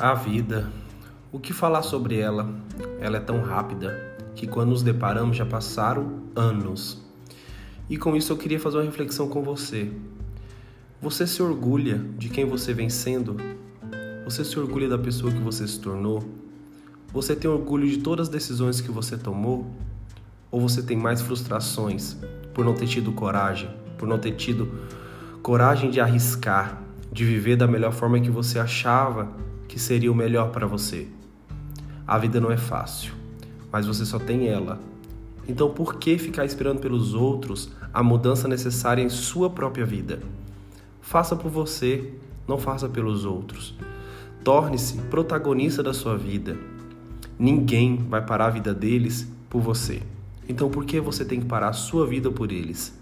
A vida. O que falar sobre ela? Ela é tão rápida que quando nos deparamos já passaram anos. E com isso eu queria fazer uma reflexão com você. Você se orgulha de quem você vem sendo? Você se orgulha da pessoa que você se tornou? Você tem orgulho de todas as decisões que você tomou? Ou você tem mais frustrações por não ter tido coragem, por não ter tido coragem de arriscar, de viver da melhor forma que você achava que seria o melhor para você. A vida não é fácil, mas você só tem ela. Então, por que ficar esperando pelos outros a mudança necessária em sua própria vida? Faça por você, não faça pelos outros. Torne-se protagonista da sua vida. Ninguém vai parar a vida deles por você. Então, por que você tem que parar a sua vida por eles?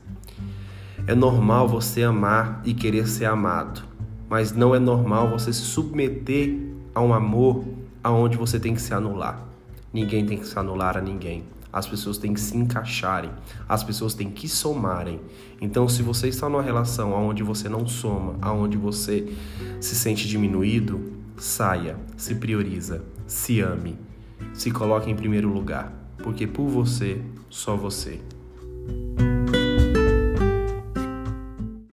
É normal você amar e querer ser amado mas não é normal você se submeter a um amor aonde você tem que se anular. Ninguém tem que se anular a ninguém. As pessoas têm que se encaixarem, as pessoas têm que somarem. Então, se você está numa relação onde você não soma, aonde você se sente diminuído, saia, se prioriza, se ame, se coloque em primeiro lugar, porque por você, só você.